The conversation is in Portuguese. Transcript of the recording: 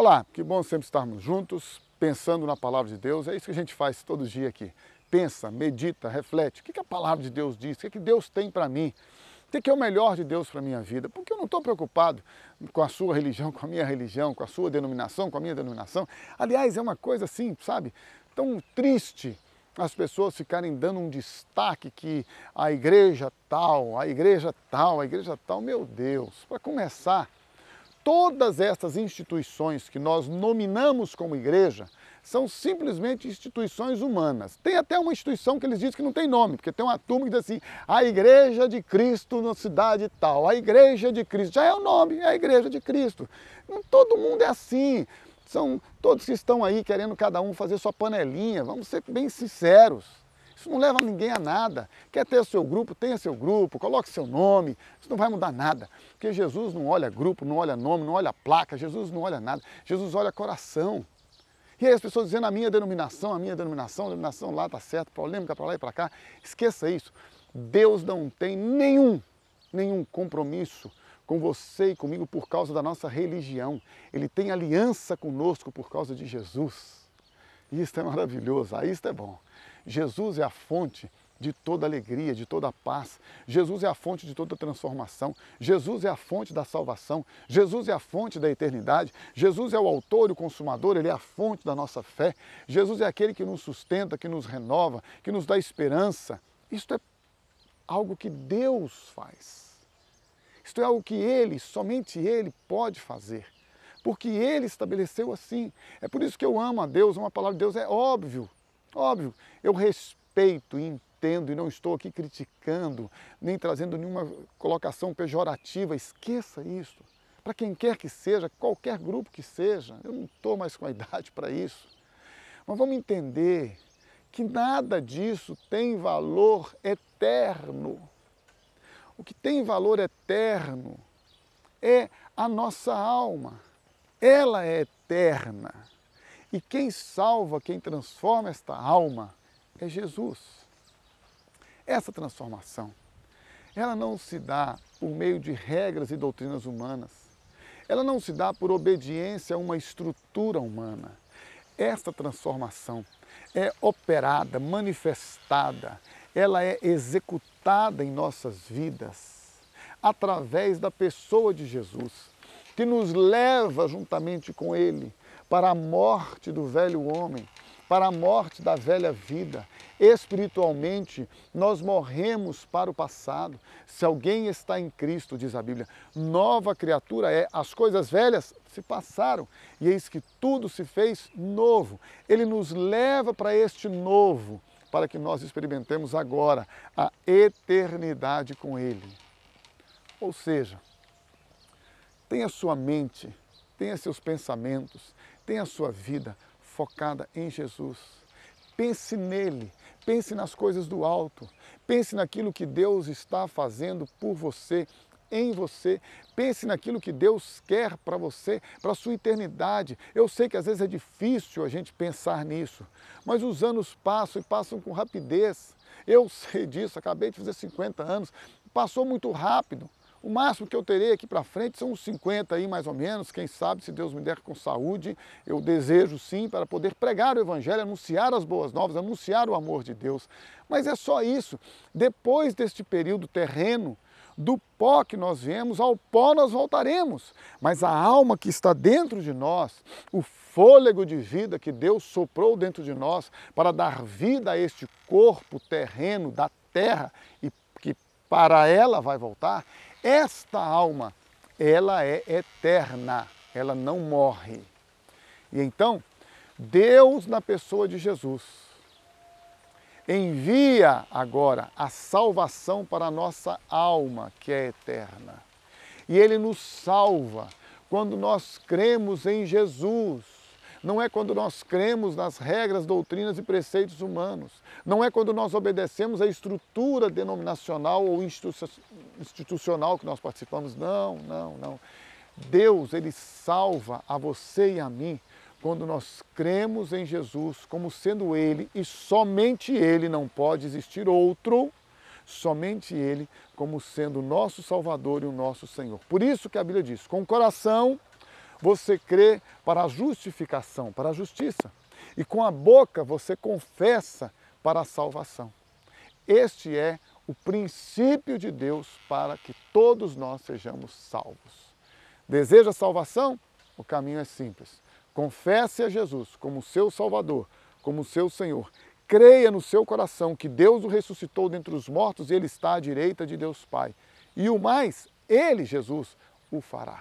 Olá, que bom sempre estarmos juntos, pensando na palavra de Deus. É isso que a gente faz todo dia aqui. Pensa, medita, reflete. O que a palavra de Deus diz? O que Deus tem para mim? O que é o melhor de Deus para a minha vida? Porque eu não estou preocupado com a sua religião, com a minha religião, com a sua denominação, com a minha denominação. Aliás, é uma coisa assim, sabe, tão triste as pessoas ficarem dando um destaque que a igreja tal, a igreja tal, a igreja tal. Meu Deus, para começar, todas essas instituições que nós nominamos como igreja são simplesmente instituições humanas. Tem até uma instituição que eles dizem que não tem nome, porque tem uma turma que diz assim, a Igreja de Cristo na cidade tal, a Igreja de Cristo, já é o nome, é a Igreja de Cristo. Não, todo mundo é assim, são todos que estão aí querendo cada um fazer sua panelinha, vamos ser bem sinceros. Isso não leva ninguém a nada. Quer ter o seu grupo, tenha seu grupo, coloque seu nome. Isso não vai mudar nada. Porque Jesus não olha grupo, não olha nome, não olha placa, Jesus não olha nada. Jesus olha coração. E aí as pessoas dizendo a minha denominação, a minha denominação, a denominação lá está certo, polêmica para lá e para cá. Esqueça isso. Deus não tem nenhum, nenhum compromisso com você e comigo por causa da nossa religião. Ele tem aliança conosco por causa de Jesus. Isto é maravilhoso, ah, isto é bom. Jesus é a fonte de toda alegria, de toda paz. Jesus é a fonte de toda transformação. Jesus é a fonte da salvação. Jesus é a fonte da eternidade. Jesus é o autor e o consumador, ele é a fonte da nossa fé. Jesus é aquele que nos sustenta, que nos renova, que nos dá esperança. Isto é algo que Deus faz. Isto é algo que ele, somente ele pode fazer. Porque ele estabeleceu assim. É por isso que eu amo a Deus, uma palavra de Deus é óbvio Óbvio, eu respeito e entendo e não estou aqui criticando, nem trazendo nenhuma colocação pejorativa, esqueça isso. Para quem quer que seja, qualquer grupo que seja, eu não estou mais com a idade para isso. Mas vamos entender que nada disso tem valor eterno. O que tem valor eterno é a nossa alma. Ela é eterna. E quem salva, quem transforma esta alma é Jesus. Essa transformação, ela não se dá por meio de regras e doutrinas humanas. Ela não se dá por obediência a uma estrutura humana. Esta transformação é operada, manifestada, ela é executada em nossas vidas através da pessoa de Jesus, que nos leva juntamente com Ele para a morte do velho homem, para a morte da velha vida. Espiritualmente, nós morremos para o passado. Se alguém está em Cristo, diz a Bíblia, nova criatura é. As coisas velhas se passaram e eis que tudo se fez novo. Ele nos leva para este novo, para que nós experimentemos agora a eternidade com Ele. Ou seja, tenha sua mente, tenha seus pensamentos, Tenha sua vida focada em Jesus. Pense nele, pense nas coisas do alto, pense naquilo que Deus está fazendo por você, em você. Pense naquilo que Deus quer para você, para a sua eternidade. Eu sei que às vezes é difícil a gente pensar nisso, mas os anos passam e passam com rapidez. Eu sei disso, acabei de fazer 50 anos, passou muito rápido. O máximo que eu terei aqui para frente são uns 50 aí mais ou menos, quem sabe se Deus me der com saúde, eu desejo sim para poder pregar o evangelho, anunciar as boas novas, anunciar o amor de Deus. Mas é só isso. Depois deste período terreno, do pó que nós viemos, ao pó nós voltaremos. Mas a alma que está dentro de nós, o fôlego de vida que Deus soprou dentro de nós para dar vida a este corpo terreno da terra e que para ela vai voltar, esta alma, ela é eterna, ela não morre. E então, Deus, na pessoa de Jesus, envia agora a salvação para a nossa alma, que é eterna. E Ele nos salva quando nós cremos em Jesus não é quando nós cremos nas regras, doutrinas e preceitos humanos. Não é quando nós obedecemos a estrutura denominacional ou institucional que nós participamos. Não, não, não. Deus, Ele salva a você e a mim quando nós cremos em Jesus como sendo Ele e somente Ele, não pode existir outro, somente Ele como sendo o nosso Salvador e o nosso Senhor. Por isso que a Bíblia diz, com o coração você crê para a justificação, para a justiça. E com a boca você confessa para a salvação. Este é o princípio de Deus para que todos nós sejamos salvos. Deseja salvação? O caminho é simples. Confesse a Jesus como seu Salvador, como seu Senhor. Creia no seu coração que Deus o ressuscitou dentre os mortos e ele está à direita de Deus Pai. E o mais, ele, Jesus, o fará.